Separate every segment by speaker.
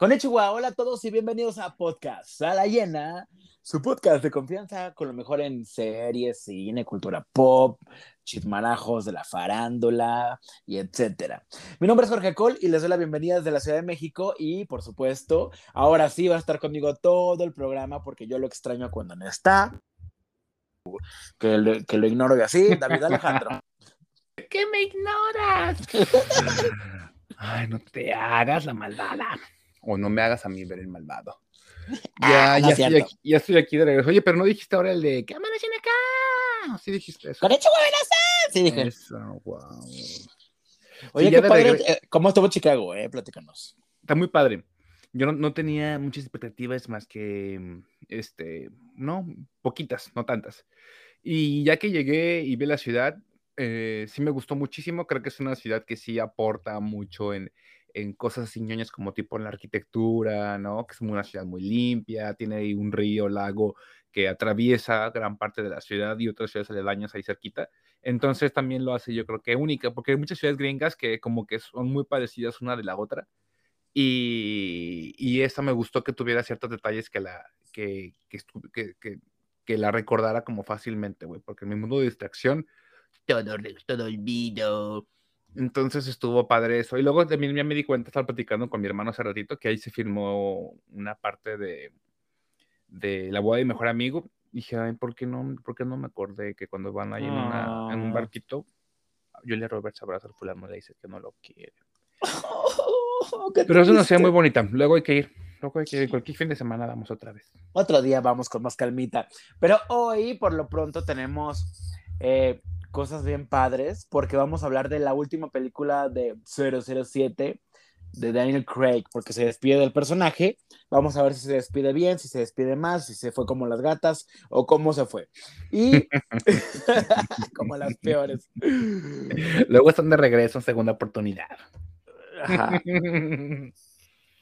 Speaker 1: Konnichiwa, hola a todos y bienvenidos a Podcast a la Llena, su podcast de confianza con lo mejor en series, cine, cultura pop, chismarajos de la farándula y etcétera. Mi nombre es Jorge Col y les doy la bienvenida desde la Ciudad de México y por supuesto, ahora sí va a estar conmigo todo el programa porque yo lo extraño cuando no está, que, lo, que lo ignoro y así, David Alejandro.
Speaker 2: ¿Qué me ignoras? Ay, no te hagas la malvada o no me hagas a mí ver el malvado. Ya, ah, ya, estoy aquí, ya, estoy aquí, de regreso. Oye, pero no dijiste ahora el de ¿qué amanecen acá? Sí dijiste eso.
Speaker 1: ¡Con hecho Sí dije. Eso, wow. Oye, qué padre. Eh, ¿Cómo estuvo Chicago? Eh? Platícanos.
Speaker 2: Está muy padre. Yo no, no, tenía muchas expectativas más que, este, no, poquitas, no tantas. Y ya que llegué y vi la ciudad, eh, sí me gustó muchísimo. Creo que es una ciudad que sí aporta mucho en, en cosas así ñoñas como tipo en la arquitectura, ¿no? Que es una ciudad muy limpia, tiene ahí un río, lago que atraviesa gran parte de la ciudad y otras ciudades aledañas ahí cerquita. Entonces también lo hace yo creo que única, porque hay muchas ciudades gringas que como que son muy parecidas una de la otra. Y, y esta me gustó que tuviera ciertos detalles que la, que, que, que, que la recordara como fácilmente, güey, porque en mi mundo de distracción, todo, todo olvido, entonces estuvo padre eso. Y luego también ya me di cuenta, estaba platicando con mi hermano hace ratito, que ahí se filmó una parte de, de la boda de mi mejor amigo. Y dije, ay, ¿por qué no, por qué no me acordé que cuando van ahí en, una, en un ah. barquito, Julia Roberts abraza al fulano y le dice que no lo quiere. Pero eso no sea muy bonita. Luego hay que ir. Luego hay que ir. Cualquier fin de semana vamos otra vez.
Speaker 1: Otro día vamos con más calmita. Pero hoy, por lo pronto, tenemos eh, cosas bien padres, porque vamos a hablar de la última película de 007 de Daniel Craig, porque se despide del personaje. Vamos a ver si se despide bien, si se despide más, si se fue como las gatas o cómo se fue. Y como las peores.
Speaker 2: Luego están de regreso en segunda oportunidad.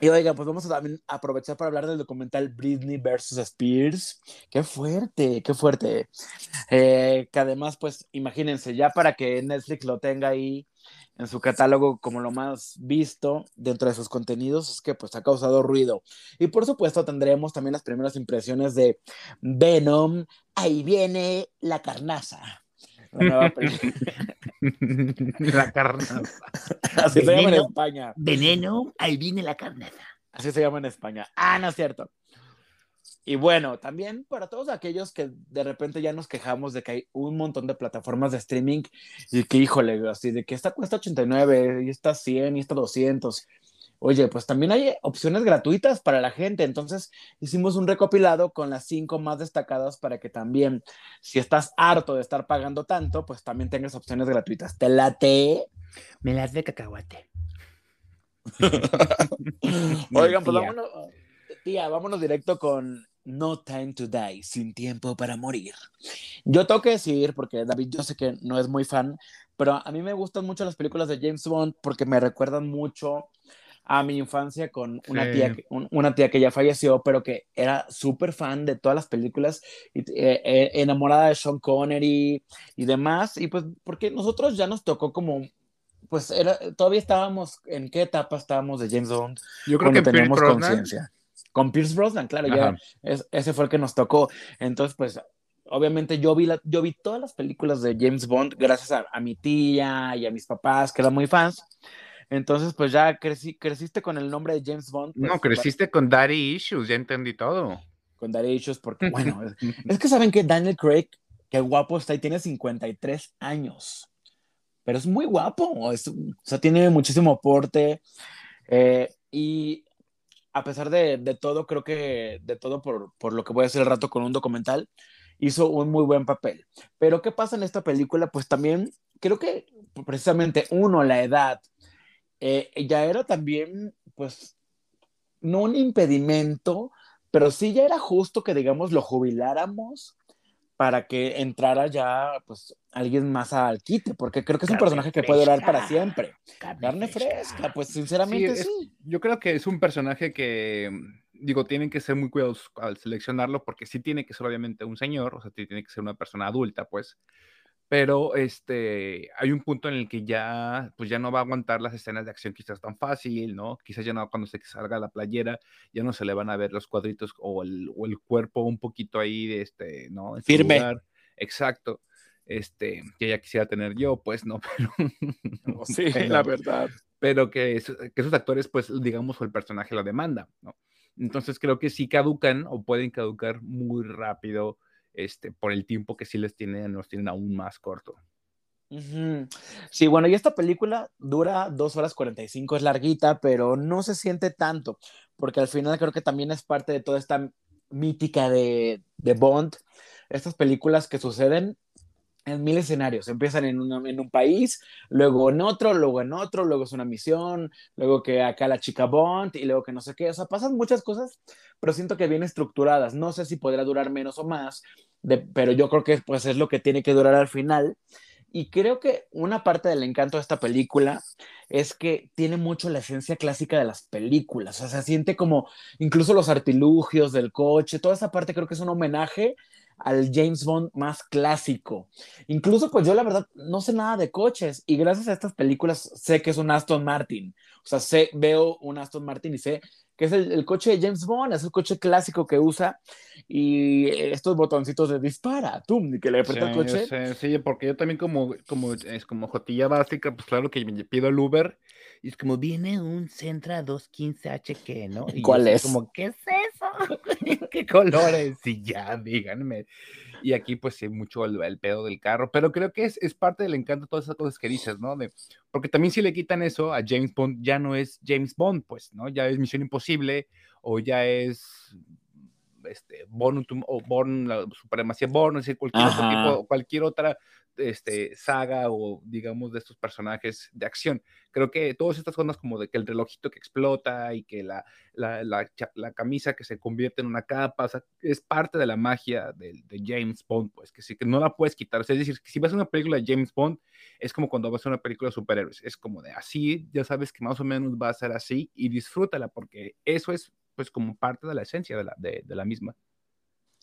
Speaker 1: Y oiga, pues vamos a también aprovechar para hablar del documental Britney versus Spears. Qué fuerte, qué fuerte. Eh, que además, pues imagínense, ya para que Netflix lo tenga ahí en su catálogo como lo más visto dentro de sus contenidos, es que pues ha causado ruido. Y por supuesto tendremos también las primeras impresiones de Venom. Ahí viene la carnaza. La nueva
Speaker 2: la carnaza.
Speaker 1: Así se llama en España.
Speaker 2: Veneno, ahí viene la carnaza.
Speaker 1: Así se llama en España. Ah, no es cierto. Y bueno, también para todos aquellos que de repente ya nos quejamos de que hay un montón de plataformas de streaming y que, híjole, así de que esta cuesta 89 y esta 100 y esta 200 Oye, pues también hay opciones gratuitas para la gente. Entonces hicimos un recopilado con las cinco más destacadas para que también, si estás harto de estar pagando tanto, pues también tengas opciones gratuitas. ¿Te late?
Speaker 2: Me las de cacahuate.
Speaker 1: Oigan, pues vámonos, tía, vámonos directo con No Time to Die, sin tiempo para morir. Yo tengo que decir, porque David, yo sé que no es muy fan, pero a mí me gustan mucho las películas de James Bond porque me recuerdan mucho a mi infancia con una, tía, una tía que ya falleció, pero que era súper fan de todas las películas, y, eh, eh, enamorada de Sean Connery y demás, y pues porque nosotros ya nos tocó como, pues era, todavía estábamos, ¿en qué etapa estábamos de James Bond?
Speaker 2: Yo creo que teníamos
Speaker 1: conciencia. Con Pierce Brosnan, claro, ya ese fue el que nos tocó. Entonces, pues obviamente yo vi, la, yo vi todas las películas de James Bond gracias a, a, mi tía y a mis papás que eran muy fans. Entonces, pues ya crecí, creciste con el nombre de James Bond.
Speaker 2: no, pues, creciste con Daddy Issues, ya entendí todo.
Speaker 1: Con Daddy Issues, porque, bueno, es, que saben que Daniel Craig, qué guapo está y tiene 53 años. Pero es muy guapo, o sea, tiene muchísimo aporte. Eh, y a pesar de, de, todo, creo que de todo por, por lo que voy a hacer el rato con un documental, hizo un muy buen papel. Pero ¿qué pasa en esta película? Pues también creo que precisamente uno, la edad, eh, ya era también, pues, no un impedimento, pero sí ya era justo que, digamos, lo jubiláramos para que entrara ya, pues, alguien más al quite, porque creo que es un personaje que puede durar para siempre. Carne, fresca. pues, sinceramente sí,
Speaker 2: Yo creo que es un personaje que, digo, tienen que ser muy cuidadosos al seleccionarlo, porque sí tiene que ser obviamente un señor, o sea, tiene que ser una persona adulta, pues, pero este, hay un punto en el que ya, pues ya no va a aguantar las escenas de acción quizás tan fácil, ¿no? Quizás ya no, cuando se salga la playera, ya no se le van a ver los cuadritos o el, o el cuerpo un poquito ahí, de este, ¿no?
Speaker 1: Firme.
Speaker 2: Exacto. Este, que ya quisiera tener yo, pues, ¿no?
Speaker 1: Pero, sí, la verdad.
Speaker 2: Pero que, que esos actores, pues, digamos, o el personaje la demanda, ¿no? Entonces creo que sí caducan o pueden caducar muy rápido este, por el tiempo que sí les tienen, nos tienen aún más corto.
Speaker 1: Sí, bueno, y esta película dura dos horas 45, es larguita, pero no se siente tanto, porque al final creo que también es parte de toda esta mítica de, de Bond, estas películas que suceden en mil escenarios. Empiezan en, un país, luego en otro, luego en otro, luego es una misión, luego que acá la chica Bond y luego que no sé qué. O sea, pasan muchas cosas, pero siento que bien estructuradas. No sé si podrá durar menos o más, pero yo creo que pues es lo que tiene que durar al final. Y creo que una parte del encanto de esta película es que tiene mucho la esencia clásica de las películas. O sea, se siente como incluso los artilugios del coche, toda esa parte creo que es un homenaje al James Bond más clásico. Incluso, pues yo la verdad no sé nada de coches y gracias a estas películas sé que es un Aston Martin. O sea, sé, veo un Aston Martin y sé que es el, coche de James Bond, es el coche clásico que usa y estos botoncitos de dispara, tú, que le aprieta el coche.
Speaker 2: sí, porque yo también como, como, es como jotilla básica, pues claro que me pido el Uber y es como, viene un Centra 215HQ, ¿no? Y
Speaker 1: ¿Cuál es?
Speaker 2: Como, ¿qué es eso? ¿Qué colores? Y ya, díganme. Y aquí, pues, sí, mucho el, pedo del carro, pero creo que es, es, parte del encanto de todas esas cosas que dices, ¿no? De, porque también si le quitan eso a James Bond, ya no es James Bond, pues, ¿no? Ya es Misión Imposible o ya es este, Born, o Born, la supremacía Born, es decir, cualquier, otro tipo, cualquier otra este, saga o digamos de estos personajes de acción. Creo que todas estas cosas como de que el relojito que explota y que la, la, la, camisa que se convierte en una capa, es parte de la magia de, de, James Bond, pues que sí, que no la puedes quitar. es decir, que si vas a una película de James Bond, es como cuando vas a una película de superhéroes, es como de así, ya sabes que más o menos va a ser así y disfrútala porque eso es pues como parte de la esencia de la, de, de la misma.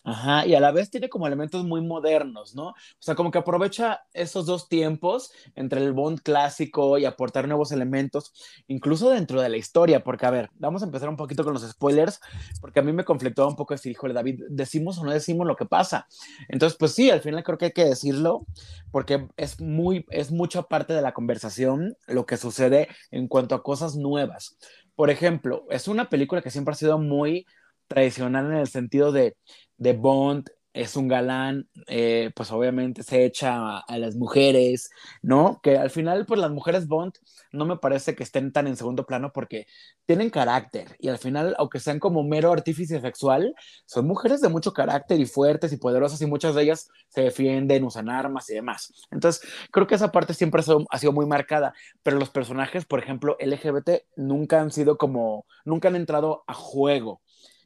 Speaker 1: Ajá, y a la vez tiene como elementos muy modernos, ¿no? O sea, como que aprovecha esos dos tiempos entre el Bond clásico y aportar nuevos elementos, incluso dentro de la historia, porque a ver, vamos a empezar un poquito con los spoilers, porque a mí me conflictó un poco decir, híjole, David, ¿decimos o no decimos lo que pasa? Entonces, pues sí, al final creo que hay que decirlo, porque es muy, es mucha parte de la conversación lo que sucede en cuanto a cosas nuevas. Por ejemplo, es una película que siempre ha sido muy tradicional en el sentido de de Bond es un galán, eh, pues obviamente se echa a, las mujeres, ¿no? Que al final, pues las mujeres Bond no me parece que estén tan en segundo plano porque tienen carácter y al final, aunque sean como mero artífice sexual, son mujeres de mucho carácter y fuertes y poderosas y muchas de ellas se defienden, usan armas y demás. Entonces, creo que esa parte siempre ha sido muy marcada, pero los personajes, por ejemplo, LGBT, nunca han sido como, nunca han entrado a juego.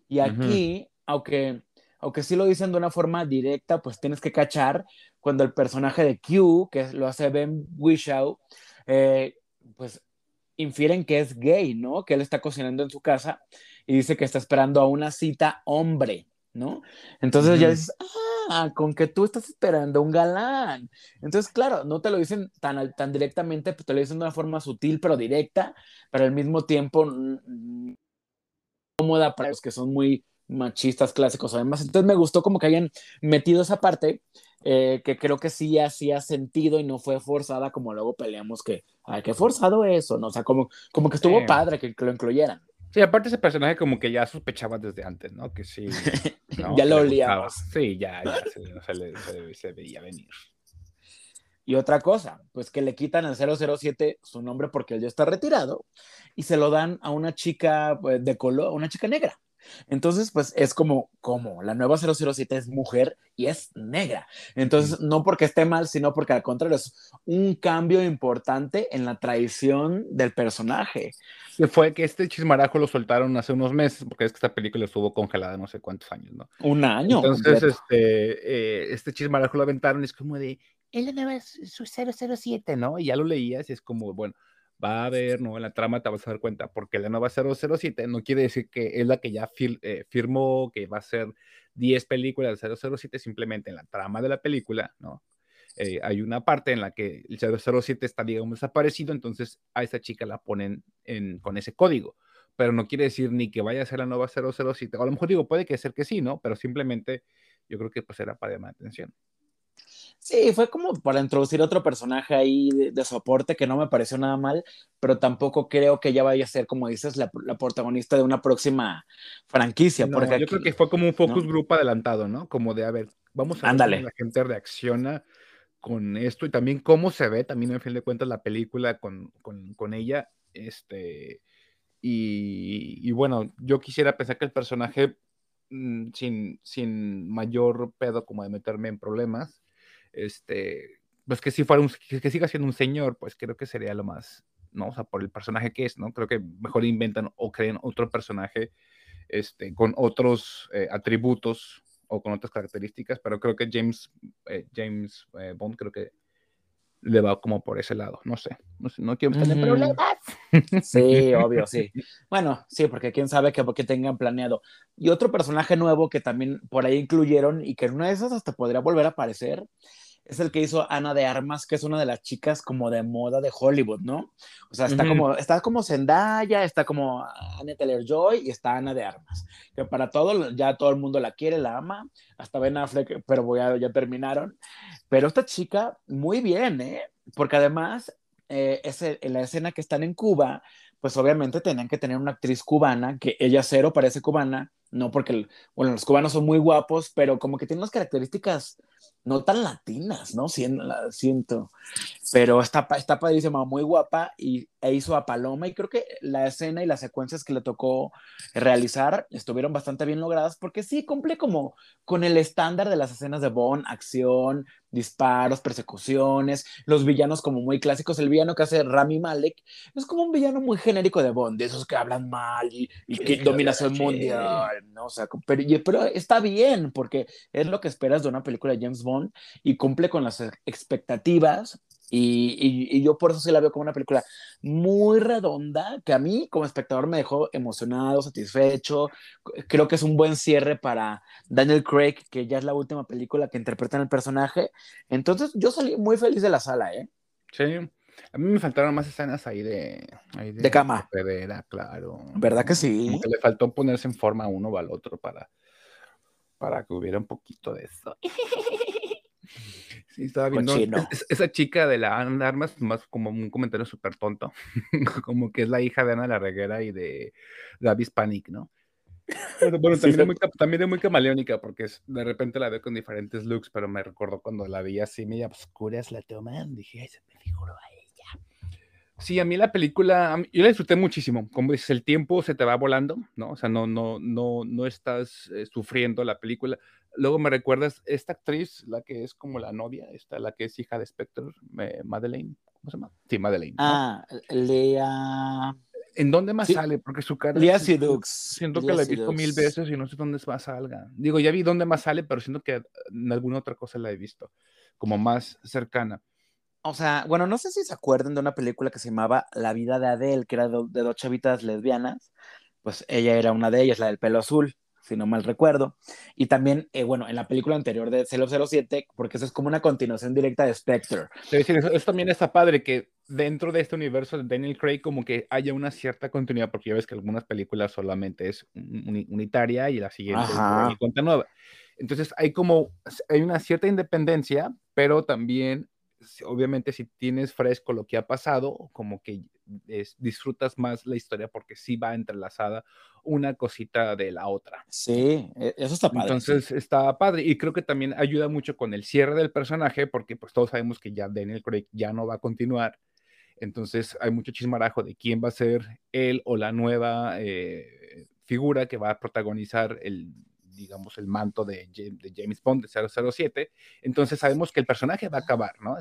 Speaker 1: Y aquí, aunque aunque sí lo dicen de una forma directa, pues tienes que cachar cuando el personaje de Q, que lo hace Ben Whishaw, eh, pues infieren que es gay, ¿no? Que él está cocinando en su casa y dice que está esperando a una cita hombre, ¿no? Entonces ya dices, ah, con que tú estás esperando un galán. Entonces, claro, no te lo dicen tan, tan directamente, pues te lo dicen de una forma sutil, pero directa, pero al mismo tiempo cómoda para los que son muy machistas clásicos además. Entonces me gustó como que hayan metido esa parte eh, que creo que sí hacía sentido y no fue forzada como luego peleamos que, ay, qué forzado eso, ¿no? O sea, como, como que estuvo padre que, lo incluyeran.
Speaker 2: Sí, aparte ese personaje como que ya sospechaba desde antes, ¿no? Que sí.
Speaker 1: ya lo olíamos.
Speaker 2: Sí, ya, ya se, se, veía venir.
Speaker 1: Y otra cosa, pues que le quitan al 007 su nombre porque él ya está retirado y se lo dan a una chica pues, de color, una chica negra. Entonces, pues es como, como, la nueva 007 es mujer y es negra. Entonces, no porque esté mal, sino porque al contrario, es un cambio importante en la tradición del personaje.
Speaker 2: Fue que este chismarajo lo soltaron hace unos meses, porque es que esta película estuvo congelada no sé cuántos años, ¿no?
Speaker 1: Un año.
Speaker 2: Entonces, este, eh, este chismarajo lo aventaron y es como de, es la nueva 007, ¿no? Y ya lo leías y es como, bueno, va a haber, ¿no? En la trama te vas a dar cuenta, porque la nueva 007 no quiere decir que es la que ya eh, firmó, que va a ser 10 películas de 007, simplemente en la trama de la película, ¿no? eh, hay una parte en la que el 007 está, digamos, desaparecido, entonces a esa chica la ponen en, con ese código. Pero no quiere decir ni que vaya a ser la nueva 007. O a lo mejor digo, puede que ser que sí, ¿no? Pero simplemente yo creo que pues era para llamar atención.
Speaker 1: Sí, fue como para introducir otro personaje ahí de, soporte que no me pareció nada mal, pero tampoco creo que ella vaya a ser, como dices, la, protagonista de una próxima franquicia. porque
Speaker 2: yo creo que fue como un focus group adelantado, ¿no? Como de, a ver, vamos a ver cómo la gente reacciona con esto y también cómo se ve, también en fin de cuentas, la película con, con, ella. Este, y, y, bueno, yo quisiera pensar que el personaje, mm, sin, sin mayor pedo como de meterme en problemas, este, pues que si fuera un, que, siga siendo un señor, pues creo que sería lo más, ¿no? O sea, por el personaje que es, ¿no? Creo que mejor inventan o crean otro personaje este, con otros eh, atributos o con otras características, pero creo que James, eh, James eh, Bond creo que le va como por ese lado, no sé, no, sé, no quiero tener problemas.
Speaker 1: Sí, obvio, sí. Bueno, sí, porque quién sabe que, que tengan planeado. Y otro personaje nuevo que también por ahí incluyeron y que en una de esas hasta podría volver a aparecer es el que hizo Ana de Armas, que es una de las chicas como de moda de Hollywood, ¿no? O sea, está, como, está como Zendaya, está como Anna Taylor-Joy y está Ana de Armas, que para todo, ya todo el mundo la quiere, la ama, hasta Ben Affleck, pero voy a, ya terminaron. Pero esta chica, muy bien, ¿eh? Porque además, eh, en la escena que están en Cuba, pues obviamente tenían que tener una actriz cubana, que ella cero parece cubana, no porque, bueno, los cubanos son muy guapos, pero como que tienen unas características no tan latinas, ¿no? Siento, pero está, está padrísima, muy guapa y e hizo a Paloma y creo que la escena y las secuencias que le tocó realizar estuvieron bastante bien logradas porque sí cumple como con el estándar de las escenas de Bond, acción, disparos, persecuciones, los villanos como muy clásicos, el villano que hace Rami Malek es como un villano muy genérico de Bond, de esos que hablan mal y, que dominación mundial, ¿no? O sea, pero, pero está bien porque es lo que esperas de una película de James Bond y cumple con las expectativas y, yo por eso sí la veo como una película muy redonda, que a mí como espectador me dejó emocionado, satisfecho. Creo que es un buen cierre para Daniel Craig, que ya es la última película que interpreta en el personaje. Entonces yo salí muy feliz de la sala, ¿eh?
Speaker 2: Sí. A mí me faltaron más escenas ahí de...
Speaker 1: de, cama.
Speaker 2: De claro.
Speaker 1: ¿Verdad que sí?
Speaker 2: Como que le faltó ponerse en forma uno o al otro para, para que hubiera un poquito de eso. Sí, estaba viendo. esa chica de la Ana Armas, más como un comentario súper tonto. como que es la hija de Ana la Reguera y de David Panic, ¿no? bueno, también, es muy, también, es muy, camaleónica porque de repente la veo con diferentes looks, pero me recuerdo cuando la vi así, media oscura, la toman, dije, se me figuró a ella. Sí, a mí la película, yo la disfruté muchísimo. Como dices, el tiempo se te va volando, ¿no? O sea, no, no, no, no estás eh, sufriendo la película. Luego me recuerdas esta actriz, la que es como la novia, esta, la que es hija de Spectre, Madeleine, ¿cómo se llama? Sí, Madeleine.
Speaker 1: Ah, Lea.
Speaker 2: ¿En dónde más sale? Porque su cara.
Speaker 1: Lea Sidux.
Speaker 2: Siento que la he visto mil veces y no sé dónde más salga. Digo, ya vi dónde más sale, pero siento que en alguna otra cosa la he visto, como más cercana.
Speaker 1: O sea, bueno, no sé si se acuerdan de una película que se llamaba La vida de Adele, que era de, de dos chavitas lesbianas. Pues ella era una de ellas, la del pelo azul si no mal recuerdo. Y también, eh, bueno, en la película anterior de 007, porque eso es como una continuación directa de Spectre.
Speaker 2: Sí, eso, también está padre, que dentro de este universo de Daniel Craig como que haya una cierta continuidad, porque ya ves que algunas películas solamente es unitaria y la siguiente es cuenta nueva. Entonces hay como, hay una cierta independencia, pero también obviamente si tienes fresco lo que ha pasado, como que disfrutas más la historia porque sí va entrelazada una cosita de la otra.
Speaker 1: Sí, e, eso está padre.
Speaker 2: Entonces está padre y creo que también ayuda mucho con el cierre del personaje porque pues todos sabemos que ya Daniel Craig ya no va a continuar. Entonces hay mucho chismarajo de quién va a ser él o la nueva eh, figura que va a protagonizar el digamos, el manto de, James Bond de 007. Entonces sabemos que el personaje va a acabar, ¿no?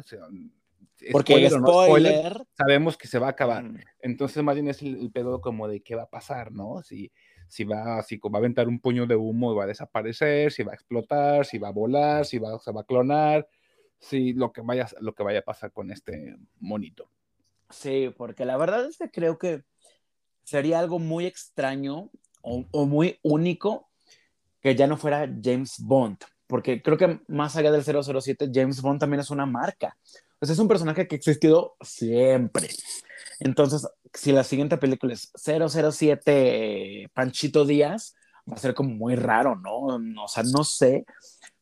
Speaker 1: Porque el spoiler,
Speaker 2: sabemos que se va a acabar. Mm. Entonces, más bien es el, pedo como de qué va a pasar, ¿no? Si, si va, si va a aventar un puño de humo y va a desaparecer, si va a explotar, si va a volar, si va, se va a clonar, si lo que vaya, lo que vaya a pasar con este monito.
Speaker 1: Sí, porque la verdad es que creo que sería algo muy extraño o, o muy único que ya no fuera James Bond, porque creo que más allá del 007, James Bond también es una marca. Sea, es un personaje que ha existido siempre. Entonces, si la siguiente película es 007 Panchito Díaz, va a ser como muy raro, ¿no? O sea, no sé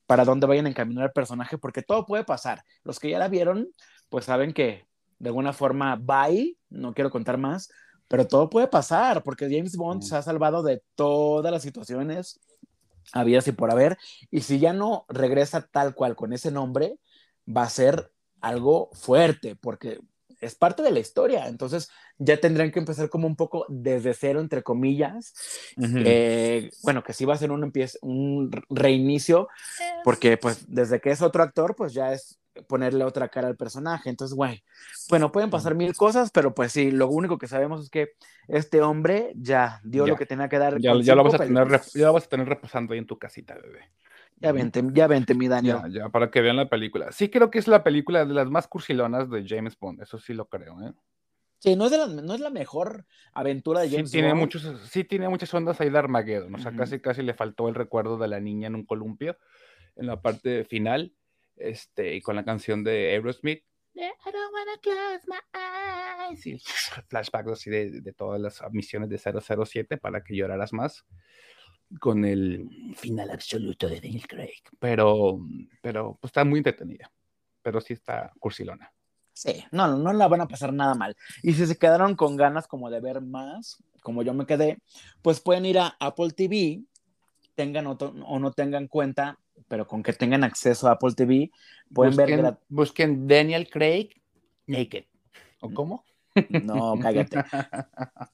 Speaker 1: para dónde vayan a encaminar el personaje, porque todo puede pasar. Los que ya la vieron, pues saben que de alguna forma bye, no quiero contar más, pero todo puede pasar, porque James Bond se ha salvado de todas las situaciones habidas y por haber, y si ya no regresa tal cual con ese nombre, va a ser algo fuerte, porque es parte de la historia, entonces ya tendrán que empezar como un poco desde cero, entre comillas, eh, bueno, que sí va a ser un, un reinicio, porque pues desde que es otro actor, pues ya es ponerle otra cara al personaje. Entonces, güey, bueno, pueden pasar mil cosas, pero pues sí, lo único que sabemos es que este hombre ya dio lo que tenía que dar.
Speaker 2: Ya, lo vas a tener, ya vas a tener reposando ahí en tu casita, bebé.
Speaker 1: Ya vente, ya vente, mi Daniel.
Speaker 2: Ya, ya, para que vean la película. Sí creo que es la película de las más cursilonas de James Bond, eso sí lo creo, ¿eh?
Speaker 1: Sí, no es, la, no es la mejor aventura de James
Speaker 2: sí, tiene
Speaker 1: Bond.
Speaker 2: Muchos, sí, tiene muchas ondas ahí de Armageddon. O sea, casi, casi le faltó el recuerdo de la niña en un columpio en la parte final este, y con la canción de Aerosmith. I don't wanna close my eyes. Y flashbacks así de, de, todas las misiones de 007 para que lloraras más con el final absoluto de Daniel Craig. Pero, pero pues está muy entretenida. Pero sí está cursilona.
Speaker 1: Sí, no, no la van a pasar nada mal. Y si se quedaron con ganas como de ver más, como yo me quedé, pues pueden ir a Apple TV, tengan o, o no tengan cuenta, pero con que tengan acceso a Apple TV, pueden ver.
Speaker 2: Busquen Daniel Craig Naked. ¿O cómo?
Speaker 1: No, cállate.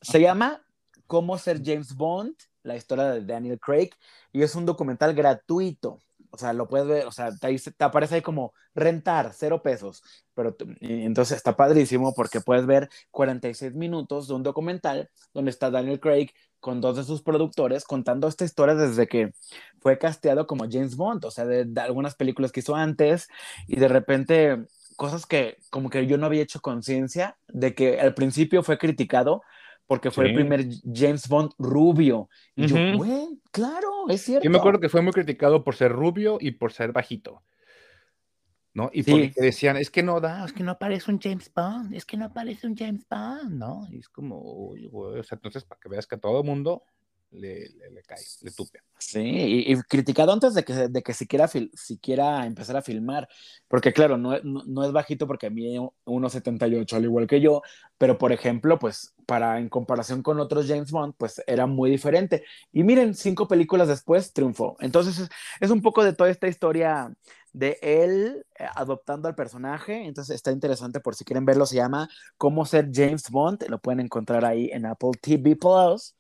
Speaker 1: Se llama Cómo ser James Bond, la historia de Daniel Craig, y es un documental gratuito. O sea, lo puedes ver, o sea, te, te aparece ahí como rentar, cero pesos. Pero entonces está padrísimo porque puedes ver 46 minutos de un documental donde está Daniel Craig con dos de sus productores contando esta historia desde que fue casteado como James Bond, o sea, de, algunas películas que hizo antes y de repente cosas que como que yo no había hecho conciencia de que al principio fue criticado porque fue el primer James Bond rubio. Y yo, güey, claro, es cierto.
Speaker 2: Yo me acuerdo que fue muy criticado por ser rubio y por ser bajito. ¿no? Y porque decían, es que no da, es que no aparece un James Bond, es que no aparece un James Bond, ¿no? Y es como, uy, güey, o sea, entonces para que veas que todo mundo le, le, cae, le.
Speaker 1: Sí, y, criticado antes de que, de que siquiera, siquiera empezar a filmar, porque claro, no, no, es bajito porque a mí 1,78 al igual que yo, pero por ejemplo, pues para en comparación con otros James Bond, pues era muy diferente. Y miren, cinco películas después triunfó. Entonces es, es un poco de toda esta historia de él eh, adoptando al personaje. Entonces está interesante por si quieren verlo. Se llama Cómo ser James Bond. Lo pueden encontrar ahí en Apple TV Plus.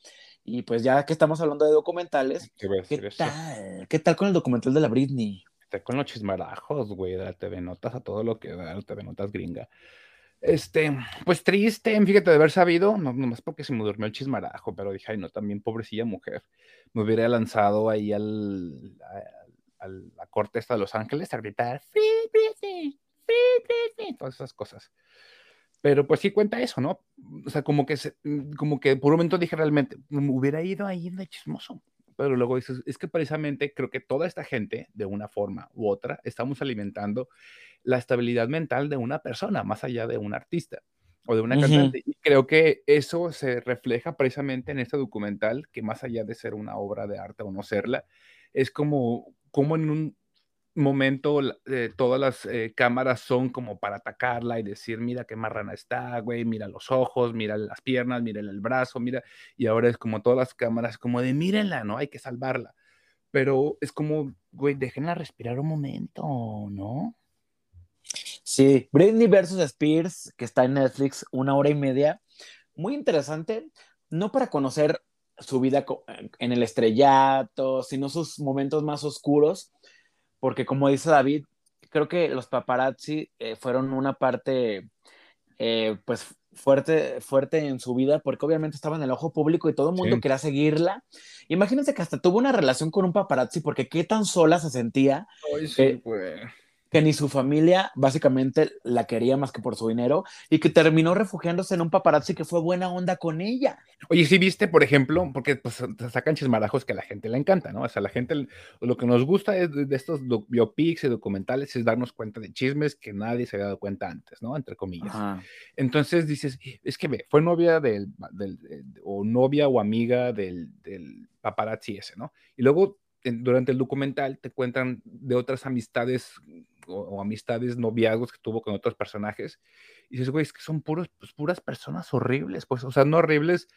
Speaker 1: Y pues ya que estamos hablando de documentales, ¿qué, tal? ¿Qué tal con el documental de la Britney?
Speaker 2: Está con los chismarajos, güey, de la TV Notas a todo lo que da la TV Notas gringa. Este, pues triste, fíjate de haber sabido, no nomás porque se me durmió el chismarajo, pero dije, ay, no, también pobrecilla mujer. Me hubiera lanzado ahí al, a, la corte esta de Los Ángeles a gritar, Free Britney, Free Britney, todas esas cosas. Pero pues sí cuenta eso, ¿no? O sea, como que, mm, como que por un momento dije realmente, me hubiera ido ahí de chismoso. Pero luego dices, es que precisamente creo que toda esta gente, de una forma u otra, estamos alimentando la estabilidad mental de una persona, más allá de un artista o de una cantante. Y creo que eso se refleja precisamente en este documental, que más allá de ser una obra de arte o no serla, es como, como en un momento eh, todas las eh, cámaras son como para atacarla y decir, mira qué marrana está, güey, mira los ojos, mira las piernas, mira el brazo, mira, y ahora es como todas las cámaras como de, mírenla, ¿no? Hay que salvarla. Pero es como, güey, déjenla respirar un momento, ¿no?
Speaker 1: Sí, Britney versus Spears, que está en Netflix, una hora y media, muy interesante, no para conocer su vida en el estrellato, sino sus momentos más oscuros, porque como dice David, creo que los paparazzi eh, fueron una parte, eh, pues, fuerte, fuerte en su vida, porque obviamente estaba en el ojo público y todo el mundo quería seguirla. Imagínense que hasta tuvo una relación con un paparazzi, porque qué tan sola se sentía.
Speaker 2: sí,
Speaker 1: que ni su familia básicamente la quería más que por su dinero y que terminó refugiándose en un paparazzi que fue buena onda con ella.
Speaker 2: Oye, sí viste, por ejemplo, porque pues, sacan chismarajos que a la gente le encanta, ¿no? O sea, la gente, lo que nos gusta es de, estos biopics y documentales es darnos cuenta de chismes que nadie se había dado cuenta antes, ¿no? Entre comillas. Entonces dices, es que ve, fue novia del, del, o novia o amiga del, del paparazzi ese, ¿no? Y luego durante el documental te cuentan de otras amistades o, amistades, noviazgos que tuvo con otros personajes. Y dices, güey, es que son puros, pues, puras personas horribles, pues, o sea, no horribles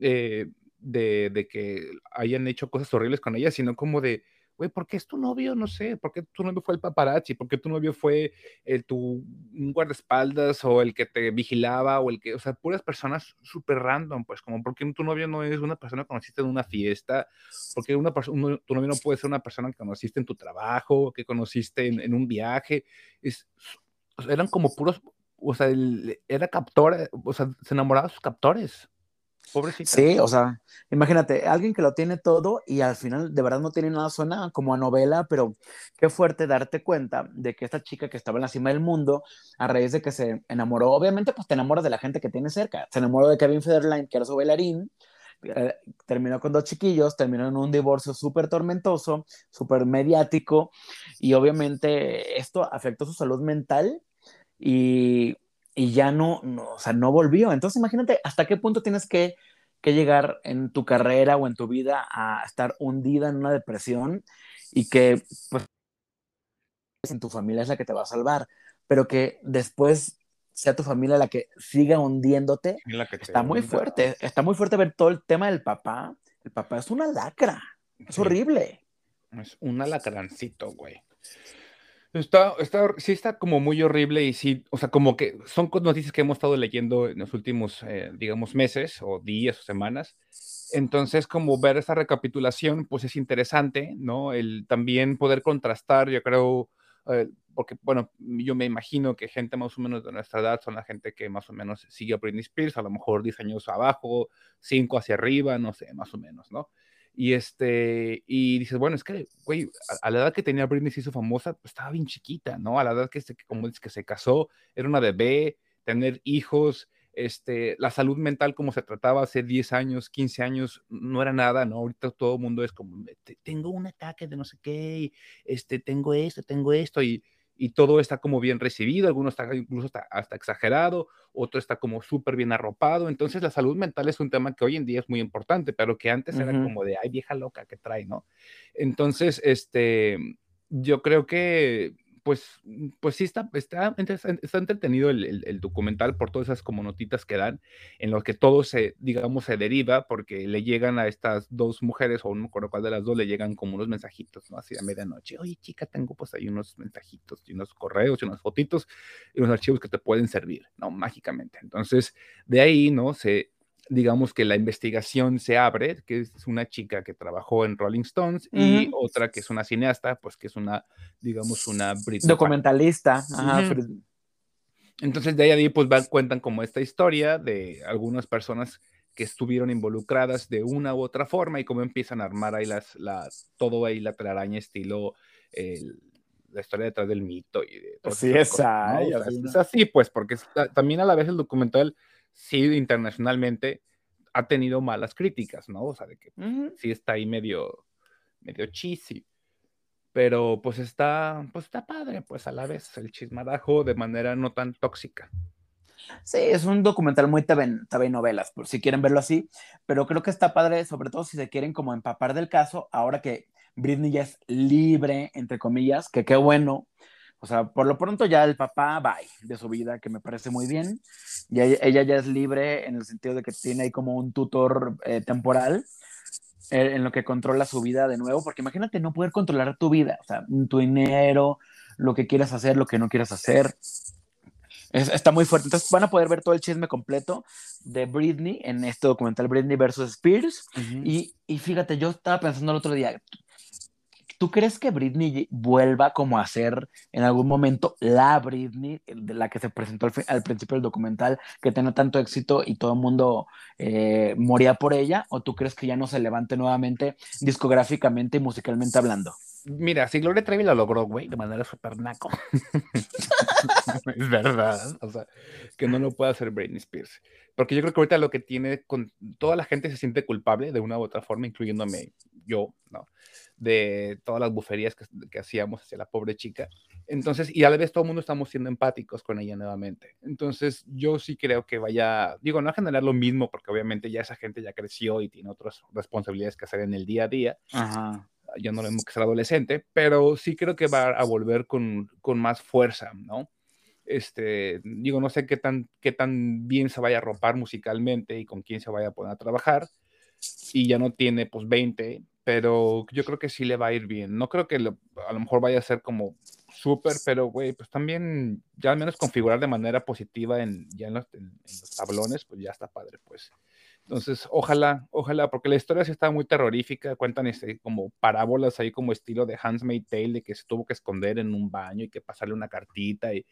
Speaker 2: eh, de, de, que hayan hecho cosas horribles con ella, sino como de, güey, ¿por qué es tu novio? No sé, ¿por qué tu novio fue el paparazzi? ¿Por qué tu novio fue el, tu guardaespaldas o el que te vigilaba o el que, o sea, puras personas súper random, pues como, ¿por qué tu novio no es una persona que conociste en una fiesta? ¿Por qué una tu novio no puede ser una persona que conociste en tu trabajo, que conociste en, un viaje? Es, eran como puros, o sea, era captor, o sea, se enamoraba de sus captores. Pobrecita.
Speaker 1: Sí, o sea, imagínate, alguien que lo tiene todo y al final de verdad no tiene nada, suena como a novela, pero qué fuerte darte cuenta de que esta chica que estaba en la cima del mundo, a raíz de que se enamoró, obviamente pues te enamoras de la gente que tiene cerca, se enamoró de Kevin Federline, que era su bailarín, eh, terminó con dos chiquillos, terminó en un divorcio súper tormentoso, súper mediático, y obviamente esto afectó su salud mental y y ya no, no, o sea, no volvió. Entonces imagínate hasta qué punto tienes que, llegar en tu carrera o en tu vida a estar hundida en una depresión y que pues en tu familia es la que te va a salvar, pero que después sea tu familia la que siga hundiéndote, está muy fuerte, está muy fuerte ver todo el tema del papá. El papá es una lacra, es horrible.
Speaker 2: Es un alacrancito, güey. Está, está, sí está como muy horrible y sí, o sea, como que son noticias que hemos estado leyendo en los últimos, eh, digamos, meses o días o semanas. Entonces, como ver esta recapitulación, pues es interesante, ¿no? El también poder contrastar, yo creo, eh, porque, bueno, yo me imagino que gente más o menos de nuestra edad son la gente que más o menos sigue a Britney Spears, a lo mejor 10 años abajo, 5 hacia arriba, no sé, más o menos, ¿no? Y este, y dices, bueno, es que, güey, a, la edad que tenía Britney se hizo famosa, pues estaba bien chiquita, ¿no? A la edad que, se, como dices, que se casó, era una bebé, tener hijos, este, la salud mental como se trataba hace 10 años, 15 años, no era nada, ¿no? Ahorita todo el mundo es como, tengo un ataque de no sé qué, y, este, tengo esto, tengo esto, y, y todo está como bien recibido, algunos está incluso hasta, exagerado, otro está como súper bien arropado. Entonces la salud mental es un tema que hoy en día es muy importante, pero que antes era como de, ay, vieja loca que trae, ¿no? Entonces, este, yo creo que pues, mm, pues sí está, está, está entretenido el, documental por todas esas como notitas que dan, en lo que todo se, digamos, se deriva, porque le llegan a estas dos mujeres, o no recuerdo cuál de las dos, le llegan como unos mensajitos, ¿no? Así a medianoche, oye chica, tengo pues ahí unos mensajitos, y unos correos, y unas fotitos, y unos archivos que te pueden servir, ¿no? Mágicamente. Entonces, de ahí, ¿no? Se, digamos que la investigación se abre, que es una chica que trabajó en Rolling Stones y otra que es una cineasta, pues que es una, digamos, una
Speaker 1: documentalista.
Speaker 2: Entonces de ahí, pues van, cuentan como esta historia de algunas personas que estuvieron involucradas de una u otra forma y cómo empiezan a armar ahí las, todo ahí la telaraña estilo la historia detrás del mito y de
Speaker 1: sí, esa,
Speaker 2: es así, pues, porque también a la vez el documental sí internacionalmente ha tenido malas críticas, ¿no? O sea, de que sí está ahí medio, medio cheesy. Pero pues está, pues está padre, pues a la vez el chismarajo de manera no tan tóxica.
Speaker 1: Sí, es un documental muy novelas, por si quieren verlo así, pero creo que está padre, sobre todo si se quieren como empapar del caso, ahora que Britney ya es libre, entre comillas, que qué bueno, o sea, por lo pronto ya el papá, bye, de su vida, que me parece muy bien. Y ella, ya es libre en el sentido de que tiene ahí como un tutor eh, temporal eh, en lo que controla su vida de nuevo, porque imagínate no poder controlar tu vida, o sea, tu dinero, lo que quieras hacer, lo que no quieras hacer. está muy fuerte. Entonces van a poder ver todo el chisme completo de Britney en este documental Britney versus Spears. y, y, fíjate, yo estaba pensando el otro día, ¿Tú crees que Britney vuelva como a ser en algún momento la Britney, de la que se presentó al, principio del documental, que tenga tanto éxito y todo el mundo eh, moría por ella? ¿O tú crees que ya no se levante nuevamente discográficamente y musicalmente hablando?
Speaker 2: Mira, si Gloria Trevi lo logró, güey, de manera súper naco. es verdad. O sea, que no lo puede hacer Britney Spears. Porque yo creo que ahorita lo que tiene con toda la gente se siente culpable de una u otra forma, incluyéndome yo, ¿no? De todas las buferías que, que hacíamos hacia la pobre chica. Entonces, y a la vez todo el mundo estamos siendo empáticos con ella nuevamente. Entonces, yo sí creo que vaya, digo, no a generar lo mismo, porque obviamente ya esa gente ya creció y tiene otras responsabilidades que hacer en el día a día.
Speaker 1: Ajá.
Speaker 2: Ya no lo vemos que adolescente, pero sí creo que va a volver con, con más fuerza, ¿no? Este, digo, no sé qué tan, qué tan bien se vaya a romper musicalmente y con quién se vaya a poner a trabajar. Y ya no tiene, pues, 20, pero yo creo que sí le va a ir bien. No creo que lo, a lo mejor vaya a ser como súper, pero güey, pues también ya al menos configurar de manera positiva en, ya en los, en, los, tablones, pues ya está padre, pues. Entonces, ojalá, ojalá, porque la historia sí está muy terrorífica, cuentan este, como parábolas ahí como estilo de Hans May Tale, de que se tuvo que esconder en un baño y que pasarle una cartita y,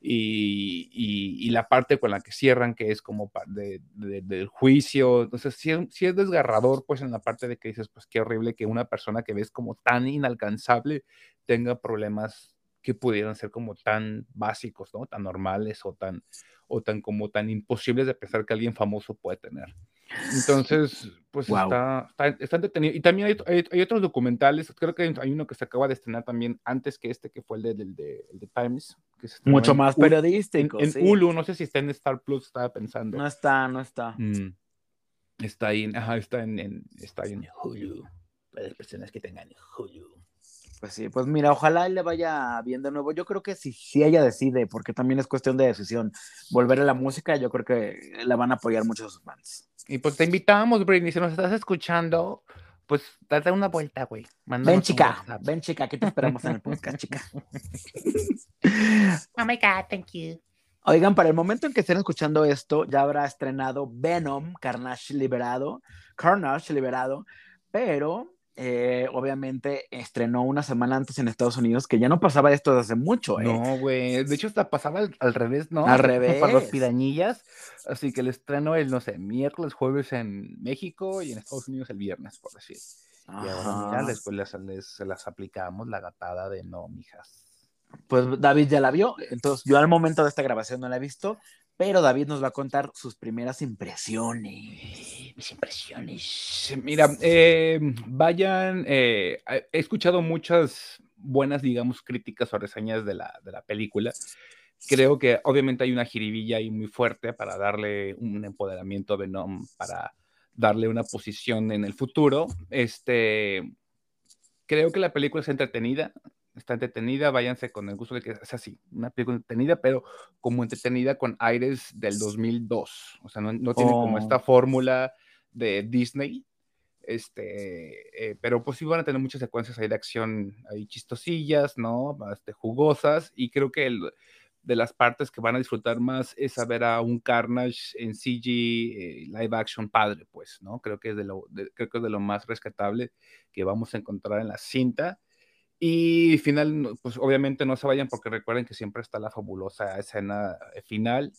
Speaker 2: y, la parte con la que cierran, que es como de, de, del juicio. Entonces, sí, es desgarrador, pues, en la parte de que dices, pues, qué horrible que una persona que ves como tan inalcanzable tenga problemas que pudieran ser como tan básicos, ¿no? Tan normales o tan, o tan como tan imposibles de pensar que alguien famoso puede tener. Entonces, pues wow. está, está, está, entretenido. Y también hay, hay, hay, otros documentales, creo que hay uno que se acaba de estrenar también antes que este, que fue el de, el de, el de Times. Que
Speaker 1: Mucho más periodístico.
Speaker 2: En. Hulu, no sé si está en Star Plus, estaba pensando.
Speaker 1: No está, no está.
Speaker 2: Mm. Está ahí, ajá, está en, en, está ahí en Hulu. Para las personas que tengan Hulu.
Speaker 1: Pues sí, pues mira, ojalá le vaya bien de nuevo. Yo creo que si, si ella decide, porque también es cuestión de decisión, volver a la música, yo creo que la van a apoyar mucho sus fans.
Speaker 2: Y pues te invitamos, Britney, si nos estás escuchando, pues date una vuelta, güey.
Speaker 1: Ven, chica, ven, chica, aquí te esperamos en el podcast, chica.
Speaker 3: Oh my God, thank you.
Speaker 1: Oigan, para el momento en que estén escuchando esto, ya habrá estrenado Venom, Carnage liberado, Carnage liberado, pero eh, obviamente estrenó una semana antes en Estados Unidos, que ya no pasaba esto desde hace mucho, ¿eh?
Speaker 2: No, güey. De hecho, hasta pasaba al, al revés, ¿no?
Speaker 1: Al revés.
Speaker 2: Para los pirañillas. Así que el estreno el, no sé, miércoles, jueves en México y en Estados Unidos el viernes, por decir. Ajá. Y ahora, mira, después les, las aplicamos la gatada de no, mijas.
Speaker 1: Pues David ya la vio, entonces yo al momento de esta grabación no la he visto, pero David nos va a contar sus primeras impresiones.
Speaker 2: Mis impresiones. Mira, eh, vayan, eh, he escuchado muchas buenas, digamos, críticas o reseñas de la, de la película. Creo que obviamente hay una jiribilla ahí muy fuerte para darle un empoderamiento a Venom, para darle una posición en el futuro. Este, creo que la película es entretenida, está entretenida, váyanse con el gusto de que es así, una película entretenida, pero como entretenida con aires del 2002, o sea, no, no tiene oh. como esta fórmula de Disney, este, eh, pero pues sí van a tener muchas secuencias ahí de acción, ahí chistosillas, ¿no? Este, jugosas, y creo que el, de las partes que van a disfrutar más es saber a un Carnage en CG eh, live action padre, pues, ¿no? Creo que es de lo, de, creo que es de lo más rescatable que vamos a encontrar en la cinta. Y final, pues obviamente no se vayan porque recuerden que siempre está la fabulosa escena final,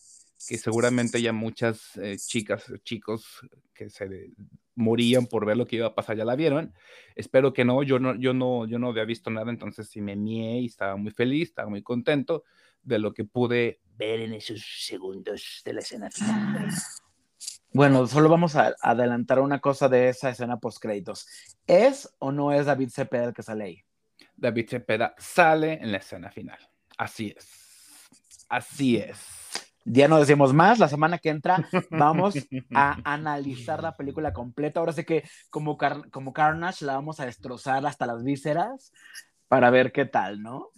Speaker 2: que seguramente ya muchas eh, chicas, chicos que se morían por ver lo que iba a pasar ya la vieron. Espero que no, yo no, yo no, yo no había visto nada, entonces sí me mié y estaba muy feliz, estaba muy contento de lo que pude ver en esos segundos de la escena final.
Speaker 1: Bueno, solo vamos a adelantar una cosa de esa escena post créditos. ¿Es o no es David Cepeda el que sale ahí?
Speaker 2: David Cepeda sale en la escena final. Así es. Así es.
Speaker 1: Ya no decimos más, la semana que entra vamos a analizar la película completa. Ahora sé que como, Car como Carnage la vamos a destrozar hasta las vísceras para ver qué tal, ¿no?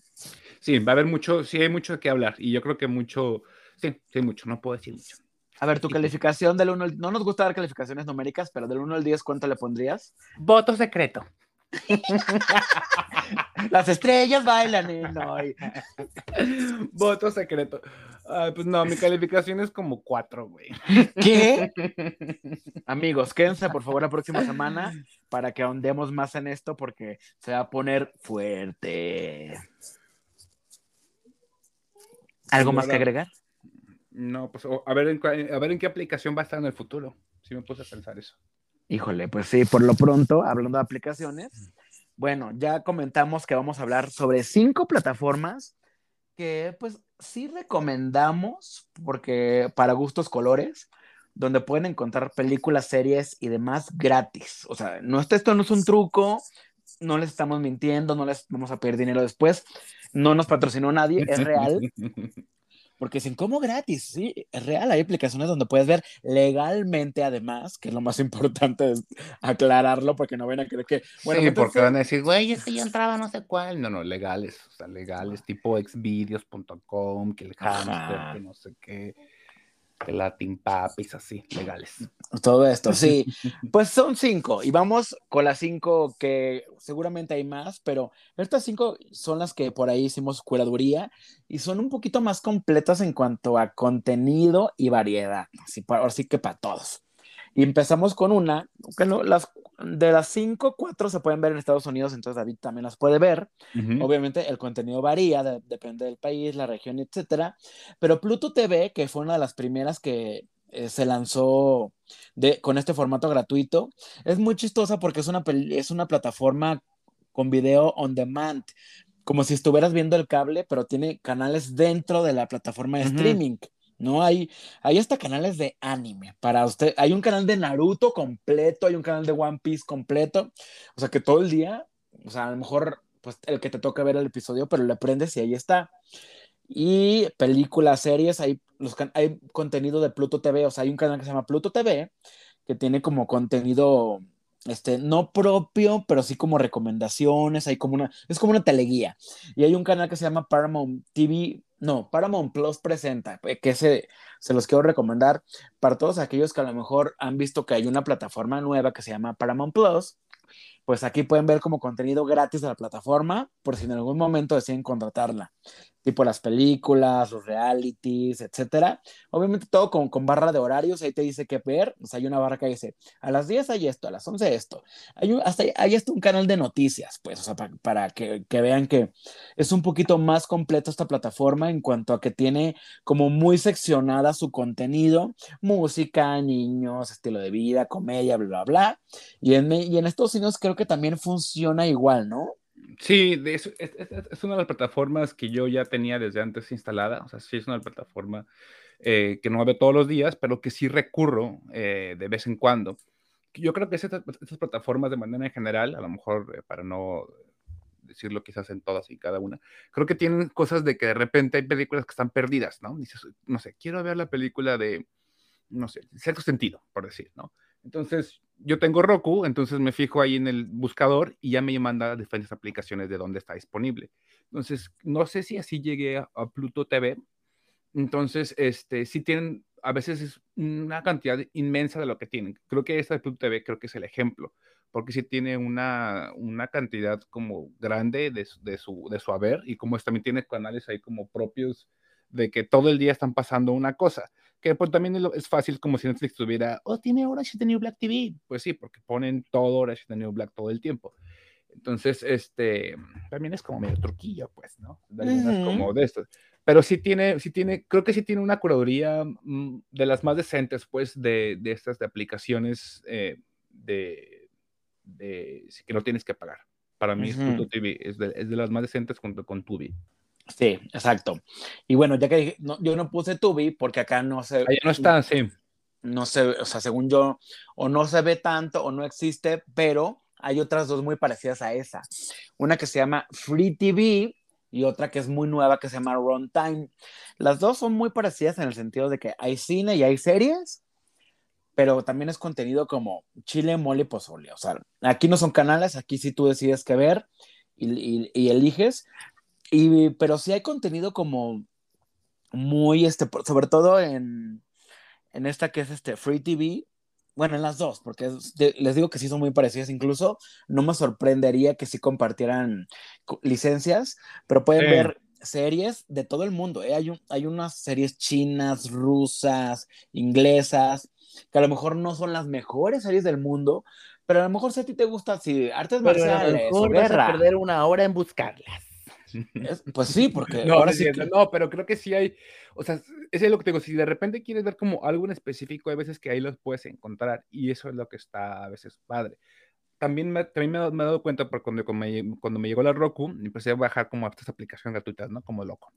Speaker 2: Sí, va a haber mucho, sí hay mucho de qué hablar y yo creo que mucho, sí, sí, mucho, no puedo decir mucho.
Speaker 1: A ver, tu calificación del 1 al... No nos gusta dar calificaciones numéricas, pero del 1 al 10, ¿cuánto le pondrías?
Speaker 3: Voto secreto.
Speaker 1: Las estrellas bailan en hoy.
Speaker 2: Voto secreto. Ay, pues no, mi calificación es como cuatro, güey.
Speaker 1: ¿Qué? Amigos, quédense por favor la próxima semana para que ahondemos más en esto porque se va a poner fuerte. ¿Algo más que agregar?
Speaker 2: No, pues a ver, en, a ver en qué aplicación va a estar en el futuro. Si me puse a pensar eso.
Speaker 1: Híjole, pues sí, por lo pronto, hablando de aplicaciones, bueno, ya comentamos que vamos a hablar sobre cinco plataformas que pues sí recomendamos, porque para gustos colores, donde pueden encontrar películas, series y demás gratis. O sea, no, esto no es un truco, no les estamos mintiendo, no les vamos a pedir dinero después, no nos patrocinó nadie, es real. Porque sin como gratis, sí, es real. Hay aplicaciones donde puedes ver legalmente, además, que es lo más importante es aclararlo, porque no ven a creer que.
Speaker 2: Bueno, sí, porque van a decir, güey, es que yo entraba no sé cuál. No, no, legales, o sea, legales, tipo exvideos.com, que el hamster, que no sé qué Latin Papis, así, legales.
Speaker 1: Todo esto, sí. Pues son cinco y vamos con las cinco que seguramente hay más, pero estas cinco son las que por ahí hicimos curaduría y son un poquito más completas en cuanto a contenido y variedad, así, así que para todos. Y empezamos con una, que las, de las cinco, cuatro se pueden ver en Estados Unidos, entonces David también las puede ver. Obviamente el contenido varía, depende del país, la región, etcétera. Pero Pluto TV, que fue una de las primeras que eh, se lanzó de, con este formato gratuito, es muy chistosa porque es una, es una plataforma con video on demand como si estuvieras viendo el cable, pero tiene canales dentro de la plataforma de streaming. ¿No? Hay, hay hasta canales de anime para usted. Hay un canal de Naruto completo, hay un canal de One Piece completo. O sea que todo el día, o sea, a lo mejor, pues el que te toca ver el episodio, pero le prendes y ahí está. Y películas, series, hay, los, hay contenido de Pluto TV, o sea, hay un canal que se llama Pluto TV, que tiene como contenido este, no propio, pero sí como recomendaciones, hay como una, es como una teleguía. Y hay un canal que se llama Paramount TV, no, Paramount Plus presenta, eh, que se, se los quiero recomendar para todos aquellos que a lo mejor han visto que hay una plataforma nueva que se llama Paramount Plus, pues aquí pueden ver como contenido gratis de la plataforma por si en algún momento deciden contratarla tipo las películas, los realities, etcétera. Obviamente todo con, con, barra de horarios, ahí te dice qué ver, o sea, hay una barra que dice, a las 10 hay esto, a las 11 esto. Hay un, hasta hay hasta un canal de noticias, pues, o sea, para que, que, vean que es un poquito más completo esta plataforma en cuanto a que tiene como muy seccionada su contenido, música, niños, estilo de vida, comedia, bla, bla, bla. Y en, y en Estados Unidos creo que también funciona igual, ¿no?
Speaker 2: Sí, es, una de las plataformas que yo ya tenía desde antes instalada. O sea, sí es una plataforma eh, que no veo todos los días, pero que sí recurro eh, de vez en cuando. Yo creo que estas, plataformas de manera en general, a lo mejor eh, para no decirlo quizás en todas y cada una, creo que tienen cosas de que de repente hay películas que están perdidas, ¿no? Dices, no sé, quiero ver la película de, no sé, cierto sentido, por decir, ¿no? Entonces, yo tengo Roku, entonces me fijo ahí en el buscador y ya me manda diferentes aplicaciones de dónde está disponible. Entonces, no sé si así llegué a, Pluto TV. Entonces, este, sí tienen, a veces es una cantidad inmensa de lo que tienen. Creo que esta de Pluto TV creo que es el ejemplo, porque sí tiene una, una cantidad como grande de, de, su, de su haber y como también tiene canales ahí como propios de que todo el día están pasando una cosa que pues también es fácil como si Netflix tuviera, oh, tiene Orange is the New Black TV. Pues sí, porque ponen todo Orange is the New Black todo el tiempo. Entonces, este, también es como medio truquillo, pues, ¿no? De como de estos. Pero sí tiene, sí tiene, creo que sí tiene una curaduría mm, de las más decentes, pues, de, de estas de aplicaciones eh, de, de, que no tienes que pagar. Para mí, uh TV es de, es de, las más decentes junto con Tubi.
Speaker 1: Sí, exacto. Y bueno, ya que yo no puse Tubi porque acá no se...
Speaker 2: Ahí no está, sí.
Speaker 1: No se, o sea, según yo, o no se ve tanto o no existe, pero hay otras dos muy parecidas a esa. Una que se llama Free TV y otra que es muy nueva que se llama Runtime. Las dos son muy parecidas en el sentido de que hay cine y hay series, pero también es contenido como chile, mole, pozole. O sea, aquí no son canales, aquí sí tú decides qué ver y, y eliges, y, pero sí hay contenido como muy, este, sobre todo en, en esta que es este Free TV, bueno, en las dos, porque les digo que sí son muy parecidas, incluso no me sorprendería que sí compartieran licencias, pero pueden ver series de todo el mundo. ¿eh? Hay, hay unas series chinas, rusas, inglesas, que a lo mejor no son las mejores series del mundo, pero a lo mejor si a ti te gusta, si artes marciales,
Speaker 3: o guerra, a perder una hora en buscarlas
Speaker 1: pues sí, porque
Speaker 2: no, ahora sí no, pero creo que sí hay, o sea, es lo que te digo, si de repente quieres ver como algo en específico, hay veces que ahí los puedes encontrar y eso es lo que está a veces padre. también me, también me, he dado- me he dado cuenta porque cuando, cuando me, cuando me llegó la Roku, empecé a bajar como estas aplicaciones gratuitas, ¿no? Como loco.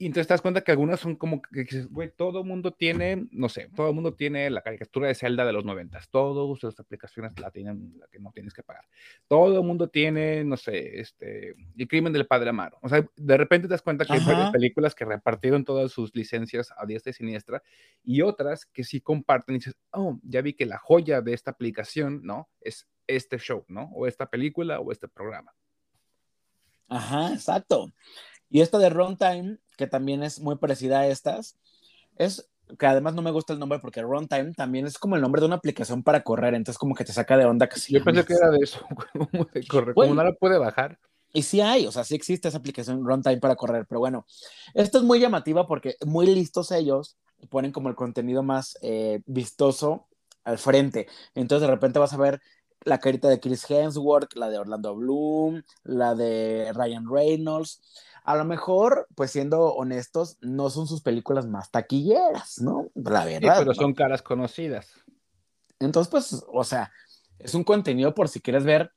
Speaker 2: Y entonces te das cuenta que algunas son como que güey, todo mundo tiene, no sé, todo el mundo tiene la caricatura de Zelda de los noventas. Todas las aplicaciones la tienen, la que no tienes que pagar. Todo el mundo tiene, no sé, este, El crimen del padre Amaro. O sea, de repente te das cuenta que hay
Speaker 1: Ajá.
Speaker 2: películas que repartieron todas sus licencias a diestra y siniestra y otras que sí comparten y dices, oh, ya vi que la joya de esta aplicación, ¿no? Es este show, ¿no? O esta película o este programa.
Speaker 1: Ajá, exacto. Y esta de Runtime, que también es muy parecida a estas, es que además no me gusta el nombre porque Runtime también es como el nombre de una aplicación para correr, entonces como que te saca de onda que se
Speaker 2: Yo pensé que era de eso, como de correr, como no la puede bajar.
Speaker 1: Y sí hay, o sea, sí existe esa aplicación Runtime para correr, pero bueno, esta es muy llamativa porque muy listos ellos ponen como el contenido más eh, vistoso al frente. Entonces de repente vas a ver la carita de Chris Hemsworth, la de Orlando Bloom, la de Ryan Reynolds. A lo mejor, pues siendo honestos, no son sus películas más taquilleras, ¿no? La
Speaker 2: Sí,
Speaker 1: verdad.
Speaker 2: pero
Speaker 1: ¿no?
Speaker 2: son caras conocidas.
Speaker 1: Entonces, pues, o sea, es un contenido por si quieres ver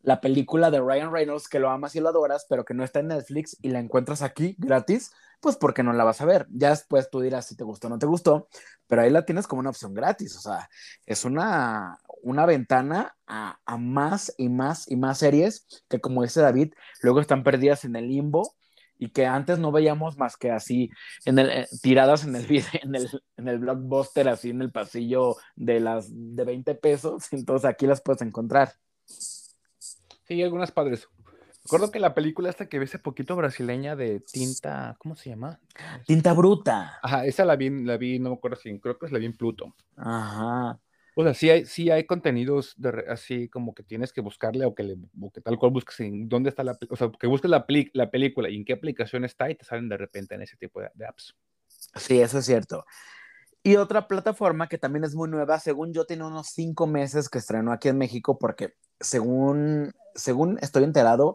Speaker 1: la película de Ryan Reynolds que lo amas y lo adoras, pero que no está en Netflix y la encuentras aquí gratis, pues porque no la vas a ver. Ya después tú dirás si te gustó o no te gustó, pero ahí la tienes como una opción gratis. O sea, es una, una ventana a, a más y más y más series que, como dice David, luego están perdidas en el limbo y que antes no veíamos más que así en el, eh, tiradas en el, en, el, en el blockbuster, así en el pasillo de las de 20 pesos. Entonces aquí las puedes encontrar.
Speaker 2: Sí, algunas padres. Recuerdo que la película esta que vi hace poquito brasileña de tinta, ¿cómo se llama?
Speaker 1: Tinta bruta.
Speaker 2: Ajá, esa la vi, la vi, no me acuerdo si, creo que la vi en Pluto.
Speaker 1: Ajá.
Speaker 2: O sea, sí hay, sí hay contenidos de así como que tienes que buscarle o que, le, o que tal cual busques en dónde está la, o sea, que busques la, peli- la película y en qué aplicación está y te salen de repente en ese tipo de, de apps.
Speaker 1: Sí, eso es cierto. Y otra plataforma que también es muy nueva, según yo, tiene unos cinco meses que estrenó aquí en México, porque según, según estoy enterado,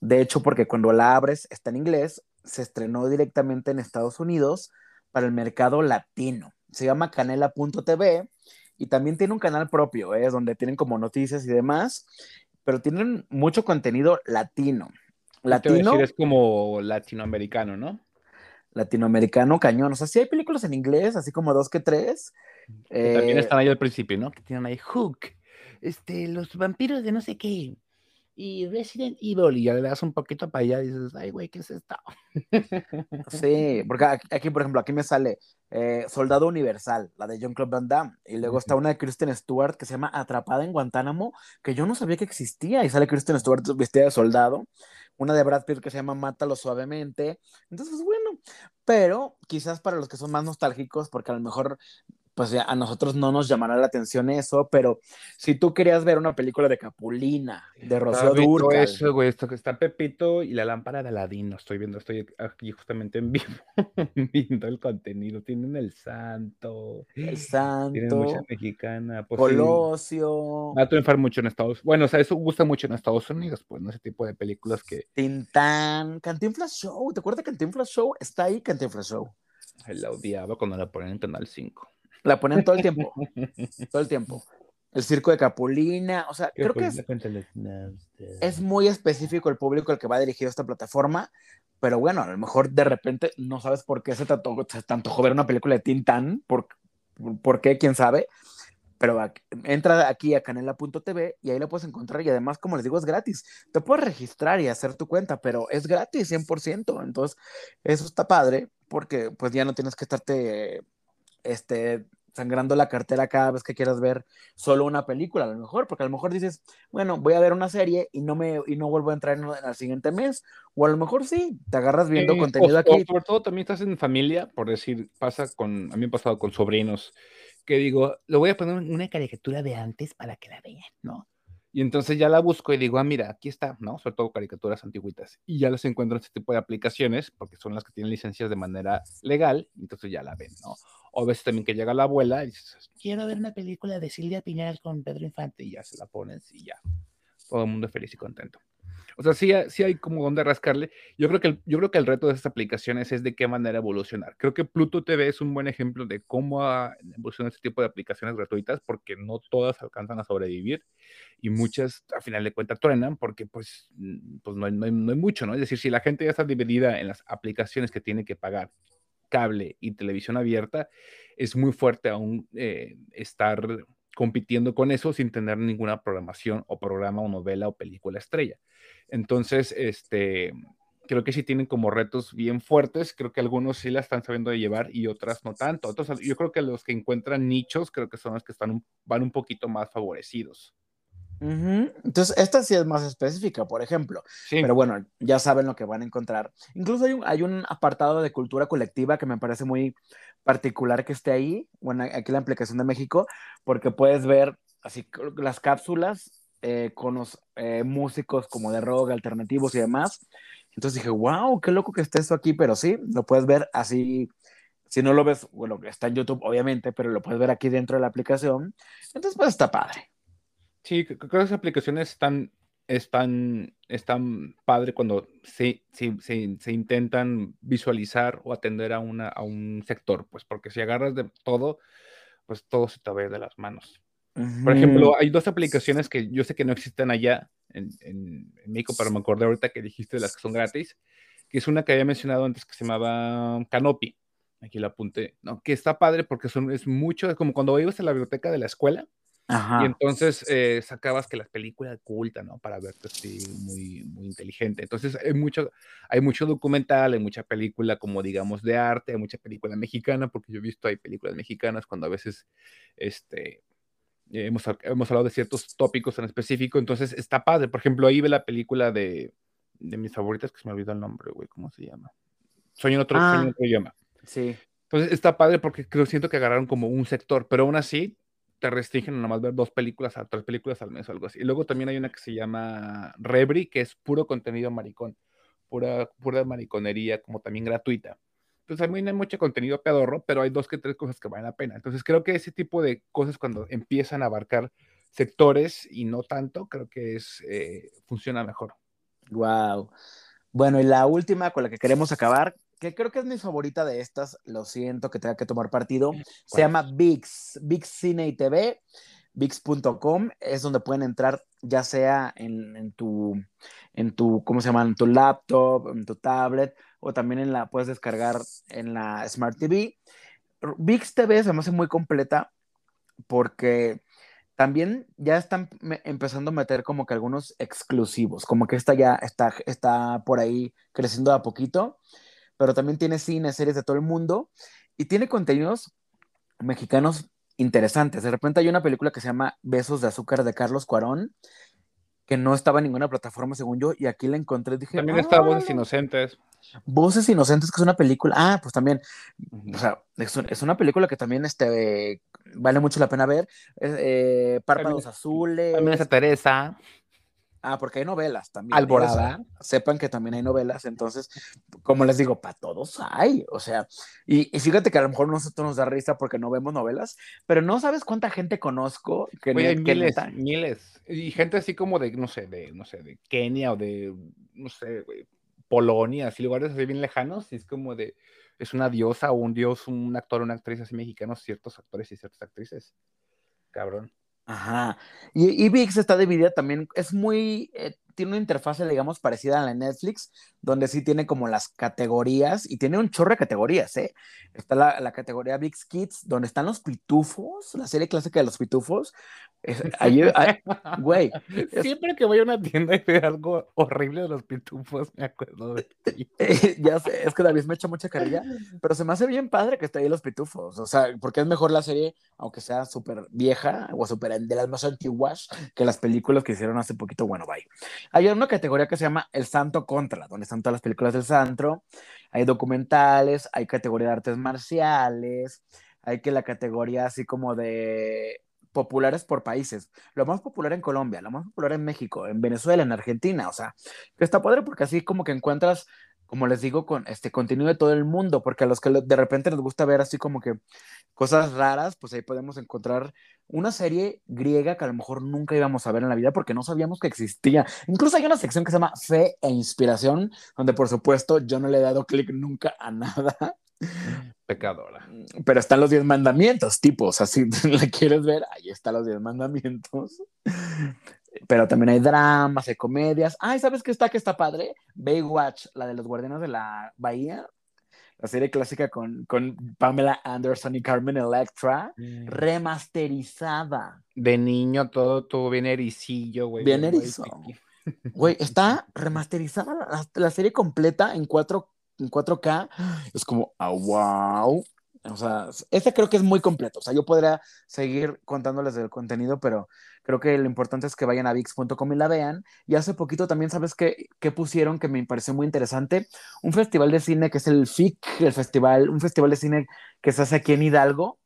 Speaker 1: de hecho, porque cuando la abres está en inglés, se estrenó directamente en Estados Unidos para el mercado latino. Se llama canela.tv y también tiene un canal propio, ¿eh? donde tienen como noticias y demás, pero tienen mucho contenido latino. Latino,
Speaker 2: decir, es como latinoamericano, ¿no?
Speaker 1: latinoamericano cañón. O sea, sí hay películas en inglés, así como dos que tres.
Speaker 2: Que también
Speaker 1: Eh,
Speaker 2: están ahí al principio, ¿no?
Speaker 3: Que tienen ahí Hook, este, los vampiros de no sé qué, y Resident Evil, y ya le das un poquito para allá y dices, ay, güey, ¿qué es esto?
Speaker 1: Sí, porque aquí, por ejemplo, aquí me sale eh, Soldado Universal, la de John Claude Van Damme, y luego está una de Kristen Stewart que se llama Atrapada en Guantánamo, que yo no sabía que existía, y sale Kristen Stewart vestida de soldado, una de Brad Pitt que se llama Mátalo Suavemente, entonces, bueno, pero quizás para los que son más nostálgicos, porque a lo mejor pues a nosotros no nos llamará la atención eso, pero si tú querías ver una película de Capulina, de Rocío Dúrcal,
Speaker 2: eso, güey, esto que está Pepito y la lámpara de Aladino. Estoy viendo, estoy aquí justamente en vivo viendo el contenido. Tienen el santo,
Speaker 1: El
Speaker 2: tienen mucha
Speaker 1: Santo,
Speaker 2: mexicana. Pues sí,
Speaker 1: Colosio,
Speaker 2: va a triunfar mucho en Estados Unidos. Bueno, o sea, eso gusta mucho en Estados Unidos, pues, ¿no? Ese tipo de películas que
Speaker 1: Tintán, Cantinflas Show, ¿te acuerdas de Cantinflas Show? Está ahí Cantinflas Show.
Speaker 2: la odiaba cuando la ponían en Canal 5.
Speaker 1: La ponen todo el tiempo, todo el tiempo. El circo de Capulina, o sea, creo que es, es muy específico el público al que va dirigido esta plataforma, pero bueno, a lo mejor de repente no sabes por qué se te antojó, se te antojó ver una película de Tintán, por, por qué, quién sabe, pero aquí- entra aquí a canela.tv y ahí la puedes encontrar y además, como les digo, es gratis. Te puedes registrar y hacer tu cuenta, pero es gratis 100%, entonces eso está padre porque pues ya no tienes que estarte este, sangrando la cartera cada vez que quieras ver solo una película, a lo mejor, porque a lo mejor dices, bueno, voy a ver una serie y no me y no vuelvo a entrar en, en el siguiente mes, o a lo mejor sí, te agarras viendo
Speaker 2: Sí,
Speaker 1: contenido
Speaker 2: o-
Speaker 1: aquí.
Speaker 2: o sobre todo también estás en familia, por decir, pasa con, a mí me ha pasado con sobrinos, que digo, le voy a poner un-
Speaker 3: Una caricatura de antes para que la vean, ¿no?
Speaker 2: Y entonces ya la busco y digo, ah, mira, aquí está, ¿no? Sobre todo caricaturas antiguitas. Y ya las encuentro en este tipo de aplicaciones, porque son las que tienen licencias de manera legal, entonces ya la ven, ¿no? O a veces también que llega la abuela y dices,
Speaker 3: Quiero ver una película de Silvia Pinal con Pedro Infante.
Speaker 2: y ya se la pones y ya. Todo el mundo feliz y contento. O sea, sí, sí hay como donde rascarle. Yo creo, que el, yo creo que el reto de estas aplicaciones es de qué manera evolucionar. Creo que Pluto TV es un buen ejemplo de cómo ha evolucionado este tipo de aplicaciones gratuitas, porque no todas alcanzan a sobrevivir y muchas, a final de cuentas, truenan porque pues, pues no, hay, no, hay, mucho, ¿no? Es decir, si la gente ya está dividida en las aplicaciones que tiene que pagar cable y televisión abierta, es muy fuerte aún eh, estar compitiendo con eso sin tener ninguna programación o programa o novela o película estrella. Entonces, este, creo que sí tienen como retos bien fuertes, creo que algunos sí la están sabiendo de llevar y otras no tanto. Otros, yo creo que los que encuentran nichos, creo que son los que están van un poquito más favorecidos.
Speaker 1: Entonces, esta sí es más específica, por ejemplo. Pero bueno, ya saben lo que van a encontrar. Incluso hay un, hay un apartado de cultura colectiva que me parece muy particular que esté ahí, bueno, aquí la aplicación de México, porque puedes ver así las cápsulas eh, con los eh, músicos como de rock, alternativos y demás. Entonces dije, wow, qué loco que esté esto aquí, pero sí, lo puedes ver así. Si no lo ves, bueno, está en YouTube, obviamente, pero lo puedes ver aquí dentro de la aplicación. Entonces, pues está padre.
Speaker 2: Sí, creo que esas aplicaciones están, están, están padre cuando se, se, se, intentan visualizar o atender a, una, a un sector, pues porque si agarras de todo, pues todo se te va de las manos. Por ejemplo, hay dos aplicaciones que yo sé que no existen allá en, en, México, pero me acordé ahorita que dijiste de las que son gratis, que es una que había mencionado antes que se llamaba Canopy. Aquí la apunté, ¿no? Que está padre porque son, es mucho, es como cuando ibas a la biblioteca de la escuela, y entonces eh, sacabas que las películas ocultas, ¿no? Para verte así muy, muy inteligente. Entonces hay mucho, hay mucho documental, hay mucha película como digamos de arte, hay mucha película mexicana, porque yo he visto hay películas mexicanas cuando a veces, este, hemos, hemos hablado de ciertos tópicos en específico, entonces está padre. Por ejemplo, ahí ve la película de, de mis favoritas, que se me olvidó el nombre, güey, ¿cómo se llama? Soy en otro, ah, otro idioma.
Speaker 1: Sí.
Speaker 2: Entonces está padre porque creo, siento que agarraron como un sector, pero aún así te restringen a nomás ver dos películas a tres películas al mes o algo así. Y luego también hay una que se llama Rebri, que es puro contenido maricón, pura, pura mariconería, como también gratuita. Entonces, a mí no hay mucho contenido pedorro, pero hay dos que tres cosas que valen la pena. Entonces, creo que ese tipo de cosas, cuando empiezan a abarcar sectores y no tanto, creo que es, eh, funciona mejor.
Speaker 1: Wow. Bueno, y la última con la que queremos acabar, que creo que es mi favorita de estas, lo siento que tenga que tomar partido, se llama VIX, VIX Cine y TV, VIX.com, es donde pueden entrar ya sea en, tu, en tu, ¿cómo se llama? En tu laptop, en tu tablet, o también en la, puedes descargar en la Smart TV. VIX TV se me hace muy completa porque también ya están empezando a meter como que algunos exclusivos, como que esta ya está, está por ahí creciendo a poquito pero también tiene cine, series de todo el mundo y tiene contenidos mexicanos interesantes. De repente hay una película que se llama Besos de Azúcar de Carlos Cuarón, que no estaba en ninguna plataforma según yo, y aquí la encontré. Dije,
Speaker 2: también está Voces Inocentes.
Speaker 1: Voces Inocentes, que es una película. Ah, pues también. O sea, es, una película que también este, vale mucho la pena ver. Eh, Párpados Azules.
Speaker 3: También está Teresa.
Speaker 1: Ah, porque hay novelas también.
Speaker 3: Alborada.
Speaker 1: sepan que también hay novelas, entonces, como les digo, para todos hay, o sea, y, fíjate que a lo mejor nosotros nos da risa porque no vemos novelas, pero no sabes cuánta gente conozco que,
Speaker 2: hay miles, miles, y gente así como de, no sé, de, no sé, de Kenia o de, no sé, Polonia, así lugares así bien lejanos, y es como de, es una diosa o un dios, un actor, una actriz así mexicanos, ciertos actores y ciertas actrices, cabrón.
Speaker 1: Ajá. Y, y VIX está dividida también, es muy, eh, tiene una interfase, digamos, parecida a la Netflix, donde sí tiene como las categorías, y tiene un chorro de categorías, ¿eh? Está la, la categoría VIX Kids, donde están los pitufos, la serie clásica de los pitufos, güey.
Speaker 3: Siempre que voy a una tienda y veo algo horrible de los pitufos, me acuerdo de ti.
Speaker 1: ya sé, es que David me echa mucha carilla, pero se me hace bien padre que esté ahí los pitufos. O sea, porque es mejor la serie, aunque sea súper vieja o súper de las más antiguas, que las películas que hicieron hace poquito. Bueno, bye. Hay una categoría que se llama El Santo Contra, donde están todas las películas del santo. Hay documentales, hay categoría de artes marciales, hay que la categoría así como de populares por países. Lo más popular en Colombia, lo más popular en México, en Venezuela, en Argentina. O sea, que está padre porque así como que encuentras como les digo, con este contenido de todo el mundo, porque a los que de repente les gusta ver así como que cosas raras, pues ahí podemos encontrar una serie griega que a lo mejor nunca íbamos a ver en la vida porque no sabíamos que existía. Incluso hay una sección que se llama Fe e Inspiración, donde por supuesto yo no le he dado clic nunca a nada.
Speaker 2: Pecadora.
Speaker 1: Pero están los diez mandamientos, tipo, o sea, si la quieres ver, ahí están los diez mandamientos. Pero también hay dramas, hay comedias. Ay, ¿sabes qué está que está padre? Baywatch, la de los guardianes de la bahía. La serie clásica con, con Pamela Anderson y Carmen Electra, mm. remasterizada.
Speaker 2: De niño todo tuvo bien ericillo, güey.
Speaker 1: Bien erizo. Güey, está remasterizada la, la, serie completa en, 4, en 4K. Es como, ah, wow. O sea, este creo que es muy completo. O sea, yo podría seguir contándoles del contenido, pero creo que lo importante es que vayan a VIX.com y la vean. Y hace poquito también, ¿sabes qué, qué, pusieron que me pareció muy interesante? Un festival de cine que es el FIC, el festival, un festival de cine que se hace aquí en Hidalgo.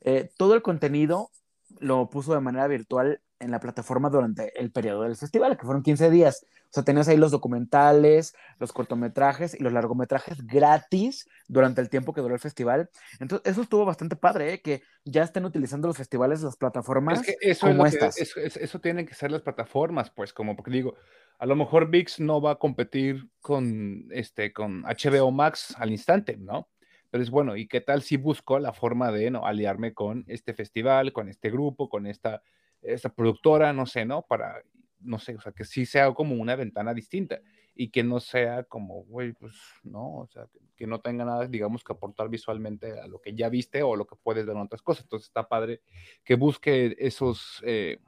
Speaker 1: Eh, todo el contenido lo puso de manera virtual en la plataforma durante el periodo del festival, que fueron 15 días. O sea, tenías ahí los documentales, los cortometrajes y los largometrajes gratis durante el tiempo que duró el festival. Entonces, eso estuvo bastante padre, ¿eh? que ya estén utilizando los festivales, las plataformas
Speaker 2: es que eso como estas. eso, eso, tienen que ser las plataformas, pues, como porque digo, a lo mejor VIX no va a competir con, este, con HBO Max al instante, ¿no? Pero es bueno, ¿y qué tal si busco la forma de ¿no? aliarme con este festival, con este grupo, con esta esta productora, no sé, ¿no? Para, no sé, o sea, que sí sea como una ventana distinta y que no sea como, güey, pues no, o sea, que, no tenga nada, digamos, que aportar visualmente a lo que ya viste o lo que puedes ver en otras cosas. Entonces está padre que busque esos, eh,